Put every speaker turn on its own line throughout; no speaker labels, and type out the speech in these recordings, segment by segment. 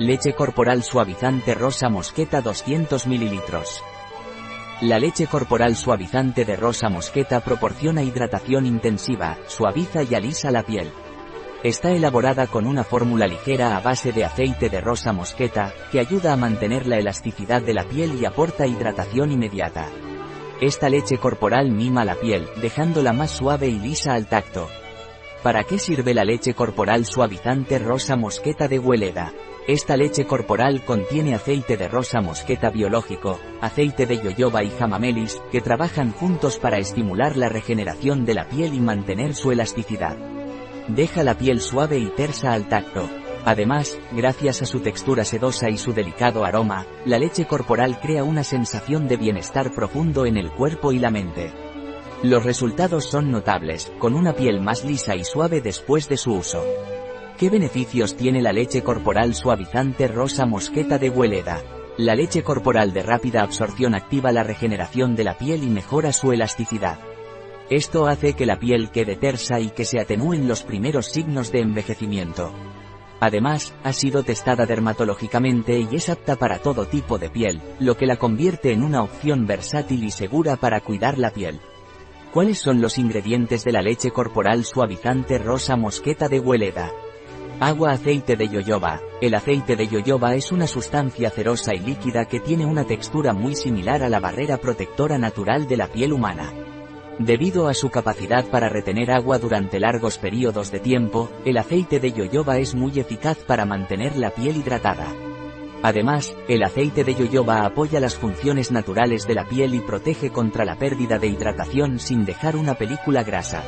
Leche corporal suavizante rosa mosqueta 200 ml. La leche corporal suavizante de rosa mosqueta proporciona hidratación intensiva, suaviza y alisa la piel. Está elaborada con una fórmula ligera a base de aceite de rosa mosqueta, que ayuda a mantener la elasticidad de la piel y aporta hidratación inmediata. Esta leche corporal mima la piel, dejándola más suave y lisa al tacto. ¿Para qué sirve la leche corporal suavizante rosa mosqueta de Hueleda? Esta leche corporal contiene aceite de rosa mosqueta biológico, aceite de yoyoba y jamamelis, que trabajan juntos para estimular la regeneración de la piel y mantener su elasticidad. Deja la piel suave y tersa al tacto. Además, gracias a su textura sedosa y su delicado aroma, la leche corporal crea una sensación de bienestar profundo en el cuerpo y la mente. Los resultados son notables, con una piel más lisa y suave después de su uso. ¿Qué beneficios tiene la leche corporal suavizante rosa mosqueta de Hueleda? La leche corporal de rápida absorción activa la regeneración de la piel y mejora su elasticidad. Esto hace que la piel quede tersa y que se atenúen los primeros signos de envejecimiento. Además, ha sido testada dermatológicamente y es apta para todo tipo de piel, lo que la convierte en una opción versátil y segura para cuidar la piel. ¿Cuáles son los ingredientes de la leche corporal suavizante rosa mosqueta de Hueleda? Agua aceite de yoyoba. El aceite de yoyoba es una sustancia cerosa y líquida que tiene una textura muy similar a la barrera protectora natural de la piel humana. Debido a su capacidad para retener agua durante largos periodos de tiempo, el aceite de yoyoba es muy eficaz para mantener la piel hidratada. Además, el aceite de yoyoba apoya las funciones naturales de la piel y protege contra la pérdida de hidratación sin dejar una película grasa.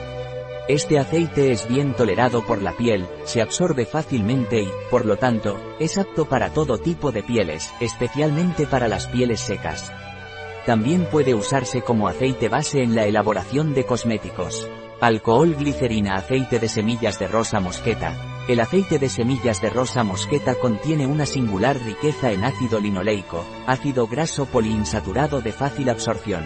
Este aceite es bien tolerado por la piel, se absorbe fácilmente y, por lo tanto, es apto para todo tipo de pieles, especialmente para las pieles secas. También puede usarse como aceite base en la elaboración de cosméticos. Alcohol glicerina aceite de semillas de rosa mosqueta. El aceite de semillas de rosa mosqueta contiene una singular riqueza en ácido linoleico, ácido graso poliinsaturado de fácil absorción.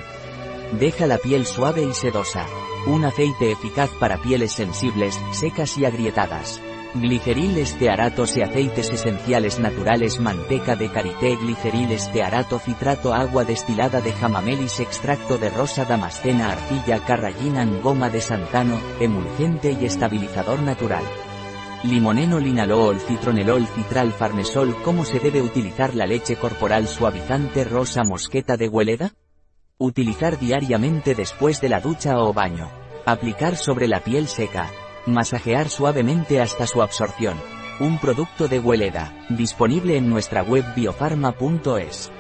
Deja la piel suave y sedosa. Un aceite eficaz para pieles sensibles, secas y agrietadas. Gliceril estearatos y aceites esenciales naturales manteca de karité gliceril estearato citrato agua destilada de jamamelis extracto de rosa damascena arcilla carrallina goma de santano, emulgente y estabilizador natural. Limoneno linalool citronelol citral farnesol ¿Cómo se debe utilizar la leche corporal suavizante rosa mosqueta de Hueleda? Utilizar diariamente después de la ducha o baño. Aplicar sobre la piel seca. Masajear suavemente hasta su absorción. Un producto de Hueleda, disponible en nuestra web biofarma.es.